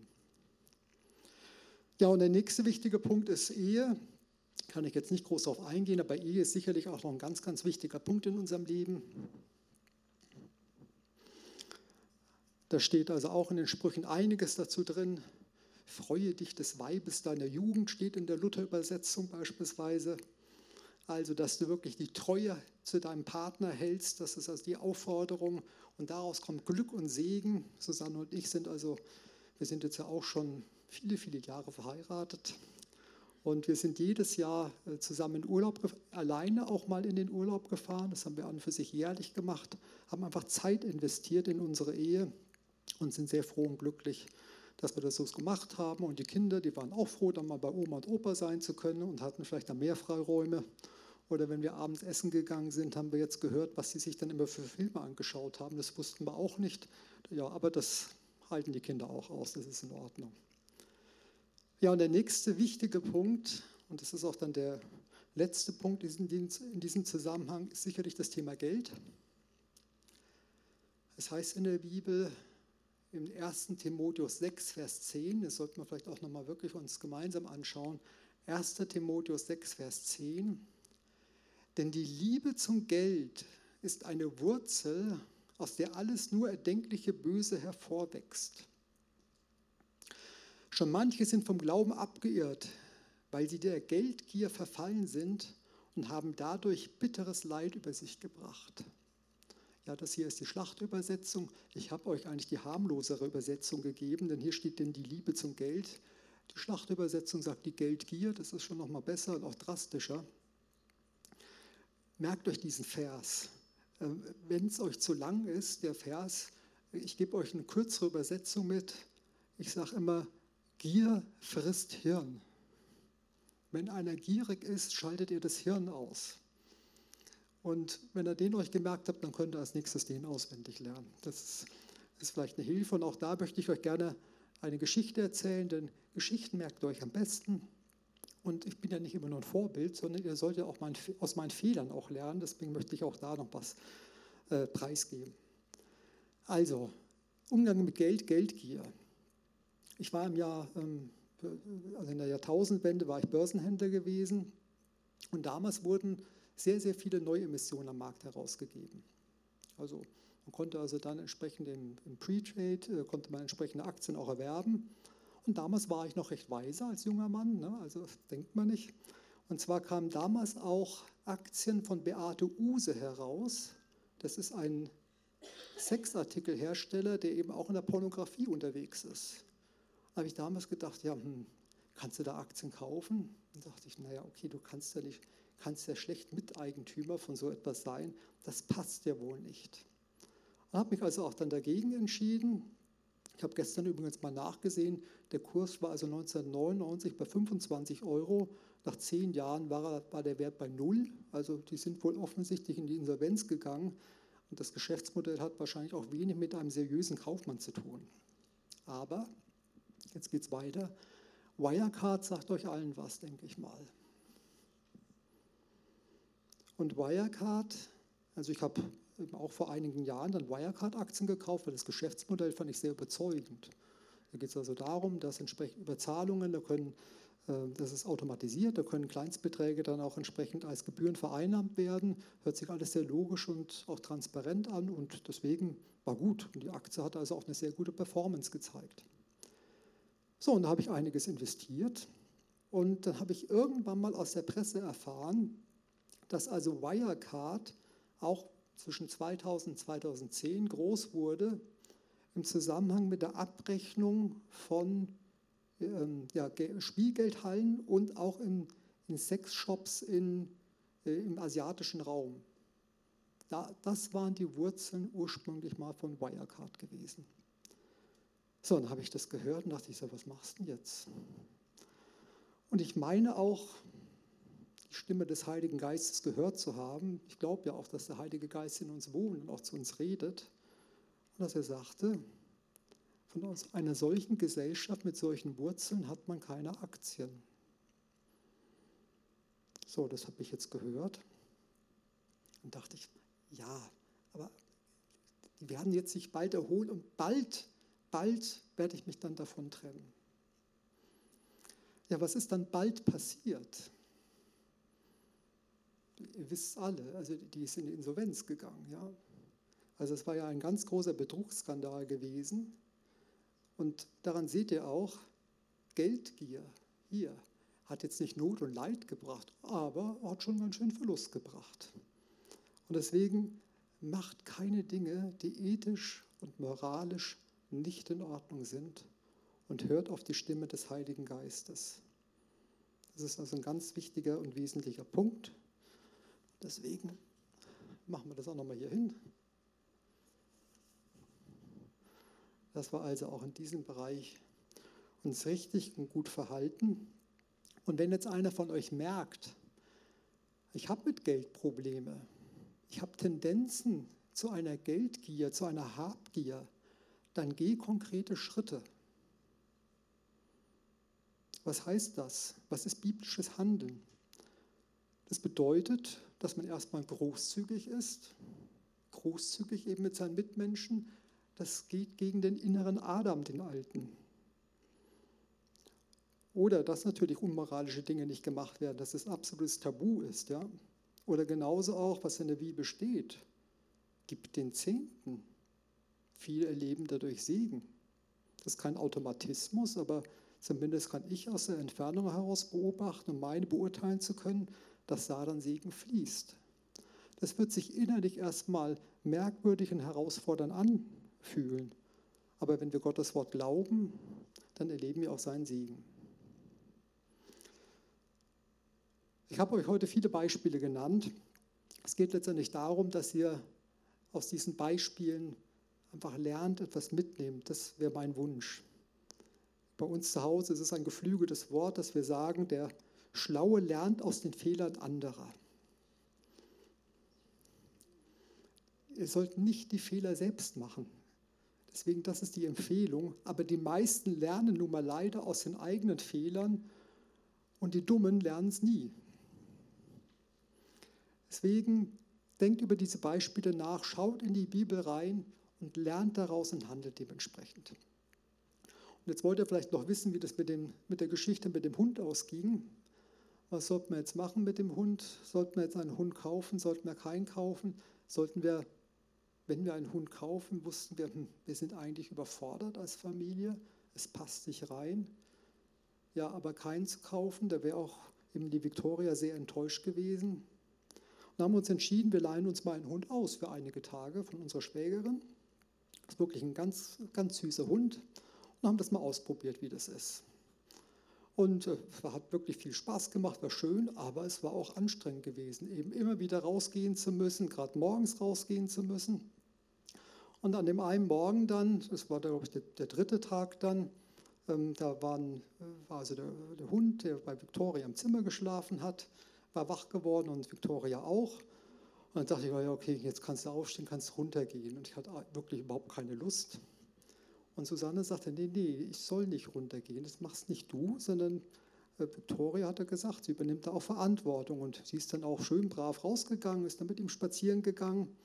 Ja, und der nächste wichtige Punkt ist Ehe. Kann ich jetzt nicht groß darauf eingehen, aber Ehe ist sicherlich auch noch ein ganz, ganz wichtiger Punkt in unserem Leben. Da steht also auch in den Sprüchen einiges dazu drin. Freue dich des Weibes deiner Jugend, steht in der Luther-Übersetzung beispielsweise. Also, dass du wirklich die Treue zu deinem Partner hältst, das ist also die Aufforderung. Und daraus kommt Glück und Segen. Susanne und ich sind also Wir sind jetzt ja auch schon viele, viele Jahre verheiratet. Und wir sind jedes Jahr äh, zusammen in Urlaub, alleine auch mal in den Urlaub gefahren. Das haben wir an und für sich jährlich gemacht, haben einfach Zeit investiert in unsere Ehe und sind sehr froh und glücklich, dass wir das so gemacht haben. Und die Kinder, die waren auch froh, dann mal bei Oma und Opa sein zu können und hatten vielleicht dann mehr Freiräume. Oder wenn wir abends essen gegangen sind, haben wir jetzt gehört, was sie sich dann immer für Filme angeschaut haben. Das wussten wir auch nicht. Ja, aber das halten die Kinder auch aus, das ist in Ordnung. Ja, und der nächste wichtige Punkt, und das ist auch dann der letzte Punkt in diesem Zusammenhang, ist sicherlich das Thema Geld. Es heißt in der Bibel im 1. Timotheus 6, Vers 10, das sollten wir vielleicht auch nochmal wirklich uns gemeinsam anschauen, 1. Timotheus 6, Vers 10, denn die Liebe zum Geld ist eine Wurzel, aus der alles nur erdenkliche Böse hervorwächst. Schon manche sind vom Glauben abgeirrt, weil sie der Geldgier verfallen sind und haben dadurch bitteres Leid über sich gebracht. Ja, das hier ist die Schlachtübersetzung. Ich habe euch eigentlich die harmlosere Übersetzung gegeben, denn hier steht denn die Liebe zum Geld. Die Schlachtübersetzung sagt die Geldgier, das ist schon noch mal besser und auch drastischer. Merkt euch diesen Vers. Ähm, Wenn es euch zu lang ist, der Vers, ich gebe euch eine kürzere Übersetzung mit. Ich sage immer, Gier frisst Hirn. Wenn einer gierig ist, schaltet ihr das Hirn aus. Und wenn ihr den euch gemerkt habt, dann könnt ihr als nächstes den auswendig lernen. Das ist, vielleicht eine Hilfe. Und auch da möchte ich euch gerne eine Geschichte erzählen, denn Geschichten merkt ihr euch am besten. Und ich bin ja nicht immer nur ein Vorbild, sondern ihr solltet auch mein, aus meinen Fehlern auch lernen. Deswegen möchte ich auch da noch was äh, preisgeben. Also, Umgang mit Geld, Geldgier. Ich war im Jahr, ähm, also in der Jahrtausendwende war ich Börsenhändler gewesen und damals wurden sehr, sehr viele Neuemissionen am Markt herausgegeben. Also man konnte also dann entsprechend im, im Pre-Trade, äh, konnte man entsprechende Aktien auch erwerben. Und damals war ich noch recht weise als junger Mann, ne? also denkt man nicht. Und zwar kamen damals auch Aktien von Beate Use heraus. Das ist ein Sexartikelhersteller, der eben auch in der Pornografie unterwegs ist habe ich damals gedacht, ja, hm, kannst du da Aktien kaufen? Dann dachte ich, naja, okay, du kannst ja nicht, kannst ja schlecht Miteigentümer von so etwas sein. Das passt ja wohl nicht. Ich habe mich also auch dann dagegen entschieden. Ich habe gestern übrigens mal nachgesehen, der Kurs war also 1999 bei 25 Euro. Nach zehn Jahren war, war der Wert bei null. Also die sind wohl offensichtlich in die Insolvenz gegangen. Und das Geschäftsmodell hat wahrscheinlich auch wenig mit einem seriösen Kaufmann zu tun. Aber Jetzt geht es weiter. Wirecard sagt euch allen was, denke ich mal. Und Wirecard, also ich habe auch vor einigen Jahren dann Wirecard-Aktien gekauft, weil das Geschäftsmodell fand ich sehr überzeugend. Da geht es also darum, dass entsprechend Überzahlungen, da können, äh, das ist automatisiert, da können Kleinstbeträge dann auch entsprechend als Gebühren vereinnahmt werden. Hört sich alles sehr logisch und auch transparent an und deswegen war gut. Und die Aktie hat also auch eine sehr gute Performance gezeigt. So, und da habe ich einiges investiert. Und dann habe ich irgendwann mal aus der Presse erfahren, dass also Wirecard auch zwischen 2000 und 2010 groß wurde im Zusammenhang mit der Abrechnung von ähm, ja, Spielgeldhallen und auch in, in Sexshops in, äh, im asiatischen Raum. Da, das waren die Wurzeln ursprünglich mal von Wirecard gewesen. So, dann habe ich das gehört und dachte ich so, was machst du denn jetzt? Und ich meine auch, die Stimme des Heiligen Geistes gehört zu haben. Ich glaube ja auch, dass der Heilige Geist in uns wohnt und auch zu uns redet. Und dass er sagte, von einer solchen Gesellschaft mit solchen Wurzeln hat man keine Aktien. So, das habe ich jetzt gehört. Und dachte ich, ja, aber die werden jetzt sich bald erholen und bald bald werde ich mich dann davon trennen. Ja, was ist dann bald passiert? Ihr wisst alle, also die ist in die Insolvenz gegangen. Ja? Also es war ja ein ganz großer Betrugsskandal gewesen. Und daran seht ihr auch, Geldgier hier hat jetzt nicht Not und Leid gebracht, aber hat schon ganz schön Verlust gebracht. Und deswegen macht keine Dinge, die ethisch und moralisch nicht in Ordnung sind und hört auf die Stimme des Heiligen Geistes. Das ist also ein ganz wichtiger und wesentlicher Punkt. Deswegen machen wir das auch nochmal hier hin. dass wir also auch in diesem Bereich uns richtig und gut verhalten. Und wenn jetzt einer von euch merkt, ich habe mit Geld Probleme, ich habe Tendenzen zu einer Geldgier, zu einer Habgier, dann geh konkrete Schritte. Was heißt das? Was ist biblisches Handeln? Das bedeutet, dass man erstmal großzügig ist, großzügig eben mit seinen Mitmenschen, das geht gegen den inneren Adam, den Alten. Oder dass natürlich unmoralische Dinge nicht gemacht werden, dass es absolutes Tabu ist. Ja? Oder genauso auch, was in der Bibel steht, gibt den Zehnten. Viele erleben dadurch Segen. Das ist kein Automatismus, aber zumindest kann ich aus der Entfernung heraus beobachten und meine beurteilen zu können, dass Satan Segen fließt. Das wird sich innerlich erstmal merkwürdig und herausfordernd an, fühlen. Aber wenn wir Gottes Wort glauben, dann erleben wir auch seinen Segen. Ich habe euch heute viele Beispiele genannt. Es geht letztendlich darum, dass ihr aus diesen Beispielen einfach lernt, etwas mitnehmt. Das wäre mein Wunsch. Bei uns zu Hause ist es ein geflügeltes Wort, dass wir sagen, der Schlaue lernt aus den Fehlern anderer. Ihr sollt nicht die Fehler selbst machen. Deswegen, das ist die Empfehlung. Aber die meisten lernen nun mal leider aus den eigenen Fehlern und die Dummen lernen es nie. Deswegen denkt über diese Beispiele nach, schaut in die Bibel rein und lernt daraus und handelt dementsprechend. Und jetzt wollt ihr vielleicht noch wissen, wie das mit, den, mit der Geschichte mit dem Hund ausging. Was sollten wir jetzt machen mit dem Hund? Sollten wir jetzt einen Hund kaufen? Sollten wir keinen kaufen? Sollten wir wenn wir einen Hund kaufen, wussten wir, hm, wir sind eigentlich überfordert als Familie, es passt nicht rein. Ja, aber keinen zu kaufen, da wäre auch eben die Victoria sehr enttäuscht gewesen. Und haben uns entschieden, wir leihen uns mal einen Hund aus für einige Tage von unserer Schwägerin. Das ist wirklich ein ganz, ganz süßer Hund. Und haben das mal ausprobiert, wie das ist. Und es äh, hat wirklich viel Spaß gemacht, war schön, aber es war auch anstrengend gewesen, eben immer wieder rausgehen zu müssen, gerade morgens rausgehen zu müssen. Und an dem einen Morgen dann, das war glaube ich der, der dritte Tag dann, ähm, da waren, war also der, der, Hund, der bei Victoria im Zimmer geschlafen hat, war wach geworden und Victoria auch. Und dann dachte ich, ja, okay, jetzt kannst du aufstehen, kannst runtergehen. Und ich hatte wirklich überhaupt keine Lust. Und Susanne sagte, nee, nee, ich soll nicht runtergehen, das machst nicht du, sondern äh, Victoria hatte gesagt, sie übernimmt da auch Verantwortung. Und sie ist dann auch schön brav rausgegangen, ist dann mit ihm spazieren gegangen.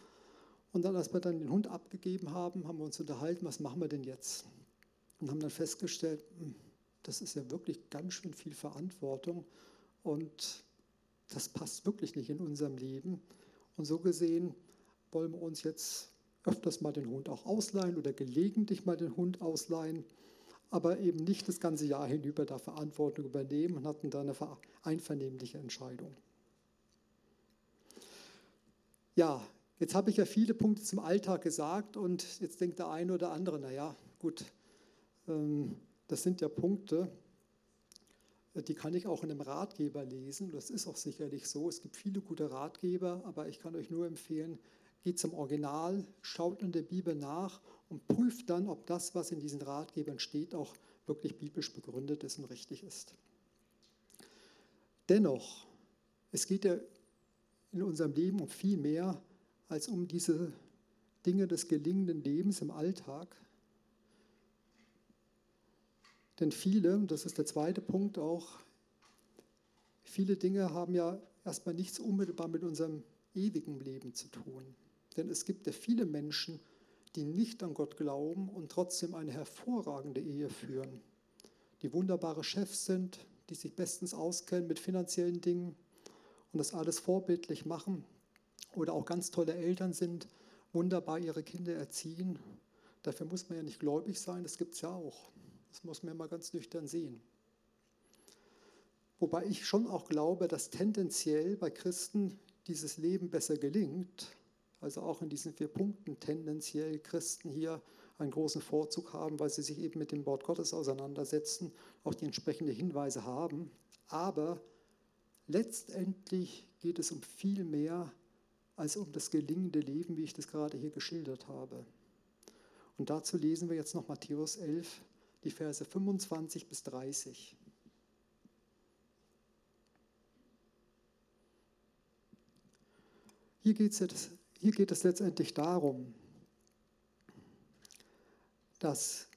Und dann, als wir dann den Hund abgegeben haben, haben wir uns unterhalten, was machen wir denn jetzt? Und haben dann festgestellt, hm, das ist ja wirklich ganz schön viel Verantwortung und das passt wirklich nicht in unserem Leben. Und so gesehen wollen wir uns jetzt öfters mal den Hund auch ausleihen oder gelegentlich mal den Hund ausleihen, aber eben nicht das ganze Jahr hinüber da Verantwortung übernehmen und hatten da eine einvernehmliche Entscheidung. Ja, Jetzt habe ich ja viele Punkte zum Alltag gesagt und jetzt denkt der eine oder andere, naja, gut, ähm, das sind ja Punkte, die kann ich auch in einem Ratgeber lesen. Das ist auch sicherlich so. Es gibt viele gute Ratgeber, aber ich kann euch nur empfehlen, geht zum Original, schaut in der Bibel nach und prüft dann, ob das, was in diesen Ratgebern steht, auch wirklich biblisch begründet ist und richtig ist. Dennoch, es geht ja in unserem Leben um viel mehr als um diese Dinge des gelingenden Lebens im Alltag. Denn viele, und das ist der zweite Punkt auch, viele Dinge haben ja erstmal nichts unmittelbar mit unserem ewigen Leben zu tun. Denn es gibt ja viele Menschen, die nicht an Gott glauben und trotzdem eine hervorragende Ehe führen, die wunderbare Chefs sind, die sich bestens auskennen mit finanziellen Dingen und das alles vorbildlich machen oder auch ganz tolle Eltern sind, wunderbar ihre Kinder erziehen. Dafür muss man ja nicht gläubig sein, das gibt es ja auch. Das muss man ja mal ganz nüchtern sehen. Wobei ich schon auch glaube, dass tendenziell bei Christen dieses Leben besser gelingt, also auch in diesen vier Punkten tendenziell Christen hier einen großen Vorzug haben, weil sie sich eben mit dem Wort Gottes auseinandersetzen, auch die entsprechenden Hinweise haben. Aber letztendlich geht es um viel mehr als um das gelingende Leben, wie ich das gerade hier geschildert habe. Und dazu lesen wir jetzt noch Matthäus 11, die Verse 25 bis 30. Hier, geht's jetzt, hier geht es letztendlich darum, dass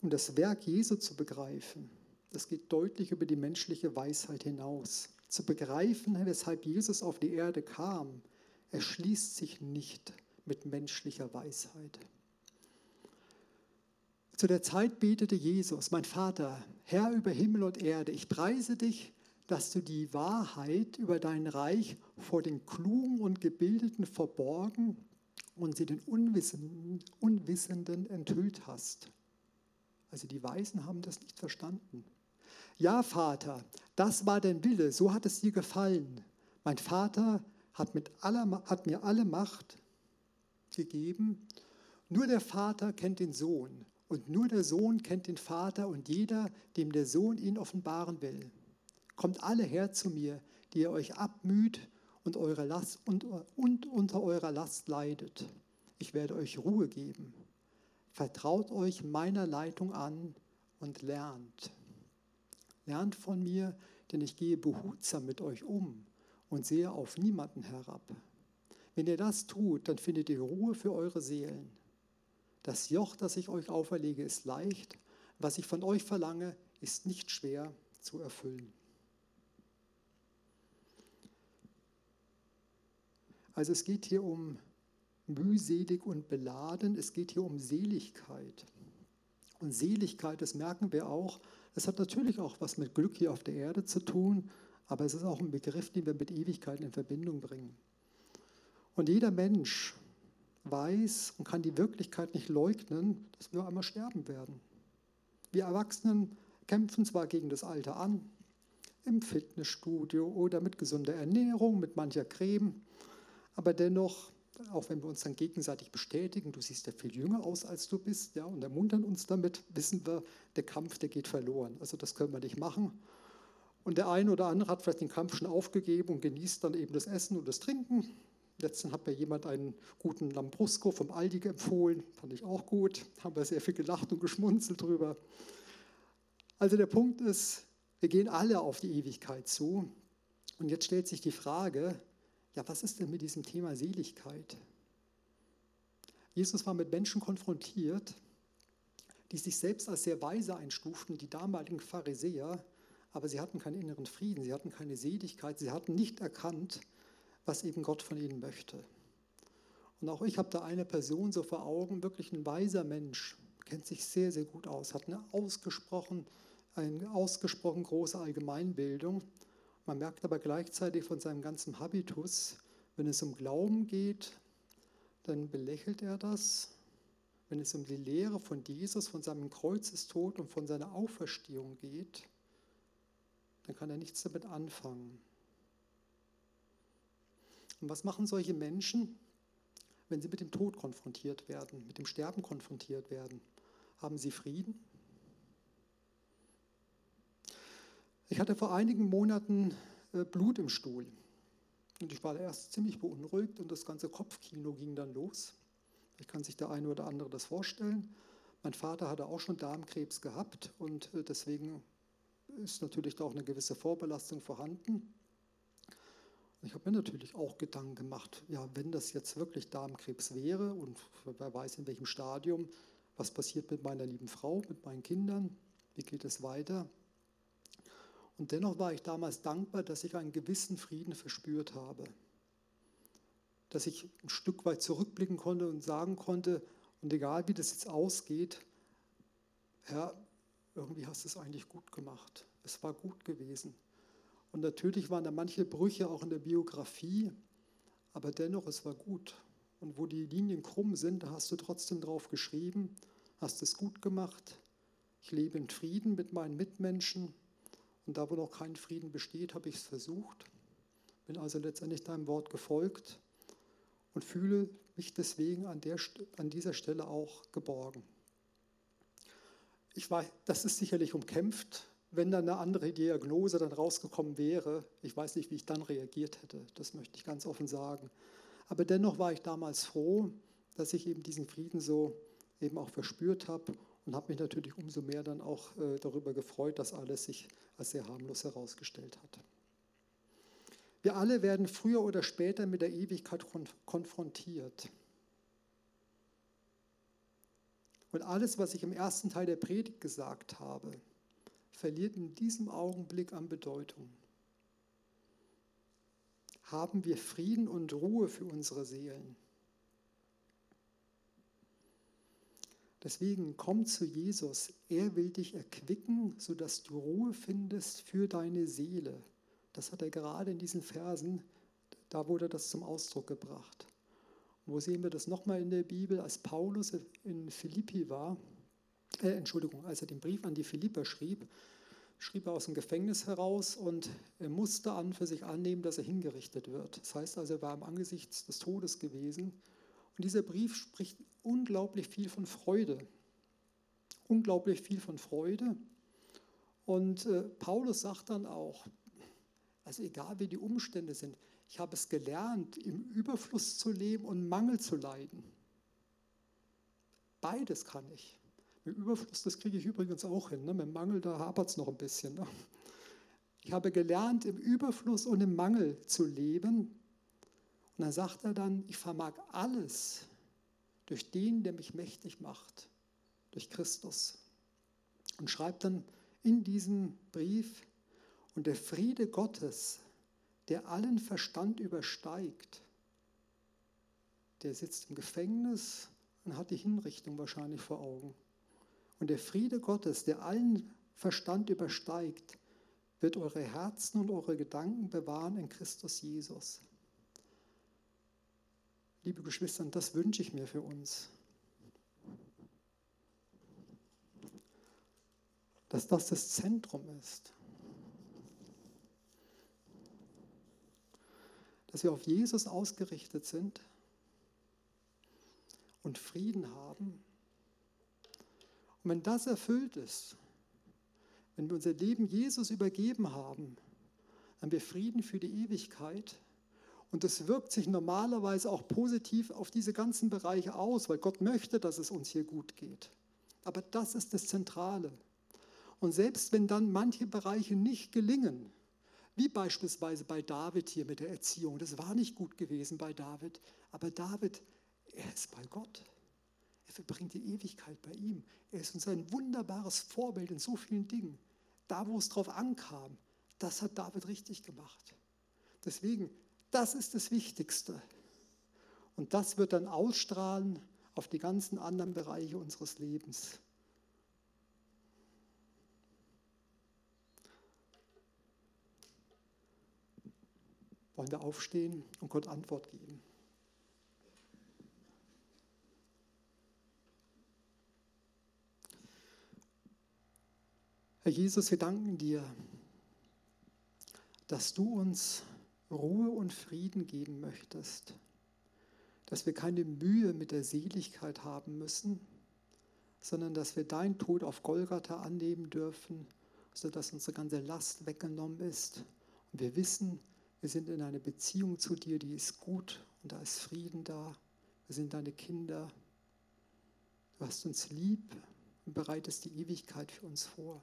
um das Werk Jesu zu begreifen, das geht deutlich über die menschliche Weisheit hinaus. Zu begreifen, weshalb Jesus auf die Erde kam, erschließt sich nicht mit menschlicher Weisheit. Zu der Zeit betete Jesus, mein Vater, Herr über Himmel und Erde, ich preise dich, dass du die Wahrheit über dein Reich vor den Klugen und Gebildeten verborgen und sie den Unwissenden, Unwissenden enthüllt hast. Also die Weisen haben das nicht verstanden. Ja, Vater, das war dein Wille, so hat es dir gefallen. Mein Vater hat, mit aller, hat mir alle Macht gegeben. Nur der Vater kennt den Sohn und nur der Sohn kennt den Vater und jeder, dem der Sohn ihn offenbaren will. Kommt alle her zu mir, die ihr euch abmüht und, eure Last, und, und unter eurer Last leidet. Ich werde euch Ruhe geben. Vertraut euch meiner Leitung an und lernt. Lernt von mir, denn ich gehe behutsam mit euch um und sehe auf niemanden herab. Wenn ihr das tut, dann findet ihr Ruhe für eure Seelen. Das Joch, das ich euch auferlege, ist leicht. Was ich von euch verlange, ist nicht schwer zu erfüllen. Also es geht hier um mühselig und beladen, es geht hier um Seligkeit. Und Seligkeit, das merken wir auch, es hat natürlich auch was mit Glück hier auf der Erde zu tun, aber es ist auch ein Begriff, den wir mit Ewigkeit in Verbindung bringen. Und jeder Mensch weiß und kann die Wirklichkeit nicht leugnen, dass wir einmal sterben werden. Wir Erwachsenen kämpfen zwar gegen das Alter an, im Fitnessstudio oder mit gesunder Ernährung, mit mancher Creme, aber dennoch, auch wenn wir uns dann gegenseitig bestätigen, du siehst ja viel jünger aus, als du bist, ja, und ermuntern uns damit, wissen wir, der Kampf, der geht verloren. Also das können wir nicht machen. Und der eine oder andere hat vielleicht den Kampf schon aufgegeben und genießt dann eben das Essen und das Trinken. Letztens hat mir jemand einen guten Lambrusco vom Aldi empfohlen, fand ich auch gut, haben wir sehr viel gelacht und geschmunzelt drüber. Also der Punkt ist, wir gehen alle auf die Ewigkeit zu. Und jetzt stellt sich die Frage, ja, was ist denn mit diesem Thema Seligkeit? Jesus war mit Menschen konfrontiert, die sich selbst als sehr weise einstuften, die damaligen Pharisäer, aber sie hatten keinen inneren Frieden, sie hatten keine Seligkeit, sie hatten nicht erkannt, was eben Gott von ihnen möchte. Und auch ich habe da eine Person so vor Augen, wirklich ein weiser Mensch, kennt sich sehr, sehr gut aus, hat eine ausgesprochen, eine ausgesprochen große Allgemeinbildung. Man merkt aber gleichzeitig von seinem ganzen Habitus, wenn es um Glauben geht, dann belächelt er das. Wenn es um die Lehre von Jesus, von seinem Kreuzestod und von seiner Auferstehung geht, dann kann er nichts damit anfangen. Und was machen solche Menschen, wenn sie mit dem Tod konfrontiert werden, mit dem Sterben konfrontiert werden? Haben sie Frieden? Ich hatte vor einigen Monaten äh, Blut im Stuhl. Und ich war erst ziemlich beunruhigt und das ganze Kopfkino ging dann los. Ich kann sich der eine oder andere das vorstellen. Mein Vater hatte auch schon Darmkrebs gehabt und äh, deswegen ist natürlich da auch eine gewisse Vorbelastung vorhanden. Ich habe mir natürlich auch Gedanken gemacht, ja, wenn das jetzt wirklich Darmkrebs wäre und wer weiß in welchem Stadium, was passiert mit meiner lieben Frau, mit meinen Kindern, wie geht es weiter? Und dennoch war ich damals dankbar, dass ich einen gewissen Frieden verspürt habe, dass ich ein Stück weit zurückblicken konnte und sagen konnte, und egal wie das jetzt ausgeht, Herr, irgendwie hast du es eigentlich gut gemacht. Es war gut gewesen. Und natürlich waren da manche Brüche auch in der Biografie, aber dennoch, es war gut. Und wo die Linien krumm sind, da hast du trotzdem drauf geschrieben, hast es gut gemacht. Ich lebe in Frieden mit meinen Mitmenschen. Und da, wo noch kein Frieden besteht, habe ich es versucht. Bin also letztendlich deinem Wort gefolgt und fühle mich deswegen an, der, an dieser Stelle auch geborgen. Ich weiß, das ist sicherlich umkämpft. Wenn dann eine andere Diagnose dann rausgekommen wäre, ich weiß nicht, wie ich dann reagiert hätte. Das möchte ich ganz offen sagen. Aber dennoch war ich damals froh, dass ich eben diesen Frieden so eben auch verspürt habe und habe mich natürlich umso mehr dann auch äh, darüber gefreut, dass alles sich als sehr harmlos herausgestellt hat. Wir alle werden früher oder später mit der Ewigkeit konfrontiert. Und alles, was ich im ersten Teil der Predigt gesagt habe, verliert in diesem Augenblick an Bedeutung. Haben wir Frieden und Ruhe für unsere Seelen? Deswegen komm zu Jesus. Er will dich erquicken, sodass du Ruhe findest für deine Seele. Das hat er gerade in diesen Versen, da wurde das zum Ausdruck gebracht. Wo sehen wir das nochmal in der Bibel, als Paulus in Philippi war, äh, Entschuldigung, als er den Brief an die Philipper schrieb, schrieb er aus dem Gefängnis heraus und er musste an für sich annehmen, dass er hingerichtet wird. Das heißt also, er war im Angesicht des Todes gewesen. Und dieser Brief spricht unglaublich viel von Freude. Unglaublich viel von Freude. Und äh, Paulus sagt dann auch, also egal wie die Umstände sind, ich habe es gelernt, im Überfluss zu leben und Mangel zu leiden. Beides kann ich. Mit Überfluss, das kriege ich übrigens auch hin. Ne? Mit Mangel, da hapert es noch ein bisschen. Ne? Ich habe gelernt, im Überfluss und im Mangel zu leben. Und dann sagt er dann, ich vermag alles durch den, der mich mächtig macht, durch Christus. Und schreibt dann in diesem Brief, und der Friede Gottes, der allen Verstand übersteigt, der sitzt im Gefängnis und hat die Hinrichtung wahrscheinlich vor Augen. Und der Friede Gottes, der allen Verstand übersteigt, wird eure Herzen und eure Gedanken bewahren in Christus Jesus. Liebe Geschwister, das wünsche ich mir für uns. Dass das das Zentrum ist. dass wir auf Jesus ausgerichtet sind und Frieden haben. Und wenn das erfüllt ist, wenn wir unser Leben Jesus übergeben haben, haben wir Frieden für die Ewigkeit. Und das wirkt sich normalerweise auch positiv auf diese ganzen Bereiche aus, weil Gott möchte, dass es uns hier gut geht. Aber das ist das Zentrale. Und selbst wenn dann manche Bereiche nicht gelingen, wie beispielsweise bei David hier mit der Erziehung. Das war nicht gut gewesen bei David, aber David, er ist bei Gott. Er verbringt die Ewigkeit bei ihm. Er ist uns ein wunderbares Vorbild in so vielen Dingen. Da, wo es drauf ankam, das hat David richtig gemacht. Deswegen, das ist das Wichtigste. Und das wird dann ausstrahlen auf die ganzen anderen Bereiche unseres Lebens. wollen wir aufstehen und Gott Antwort geben. Herr Jesus, wir danken dir, dass du uns Ruhe und Frieden geben möchtest, dass wir keine Mühe mit der Seligkeit haben müssen, sondern dass wir dein Tod auf Golgatha annehmen dürfen, sodass unsere ganze Last weggenommen ist. Und wir wissen, wir sind in einer Beziehung zu dir, die ist gut und da ist Frieden da. Wir sind deine Kinder. Du hast uns lieb und bereitest die Ewigkeit für uns vor.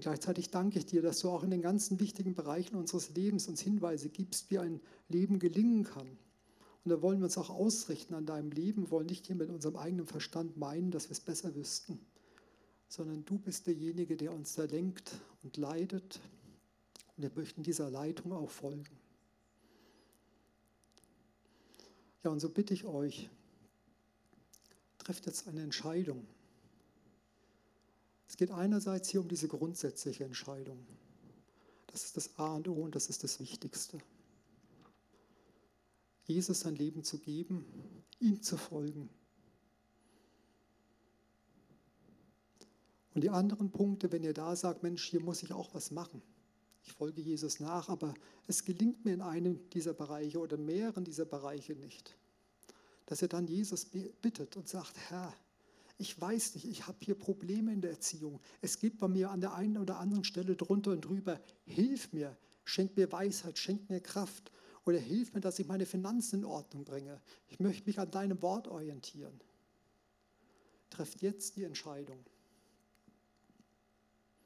Und gleichzeitig danke ich dir, dass du auch in den ganzen wichtigen Bereichen unseres Lebens uns Hinweise gibst, wie ein Leben gelingen kann. Und da wollen wir uns auch ausrichten an deinem Leben, wollen nicht hier mit unserem eigenen Verstand meinen, dass wir es besser wüssten, sondern du bist derjenige, der uns da lenkt und leidet und wir möchten dieser Leitung auch folgen. Ja, und so bitte ich euch, trefft jetzt eine Entscheidung. Es geht einerseits hier um diese grundsätzliche Entscheidung. Das ist das A und O und das ist das Wichtigste. Jesus sein Leben zu geben, ihm zu folgen. Und die anderen Punkte, wenn ihr da sagt, Mensch, hier muss ich auch was machen ich folge Jesus nach, aber es gelingt mir in einem dieser Bereiche oder mehreren dieser Bereiche nicht. Dass er dann Jesus bittet und sagt, Herr, ich weiß nicht, ich habe hier Probleme in der Erziehung. Es gibt bei mir an der einen oder anderen Stelle drunter und drüber. Hilf mir, schenk mir Weisheit, schenk mir Kraft oder hilf mir, dass ich meine Finanzen in Ordnung bringe. Ich möchte mich an deinem Wort orientieren. Trefft jetzt die Entscheidung.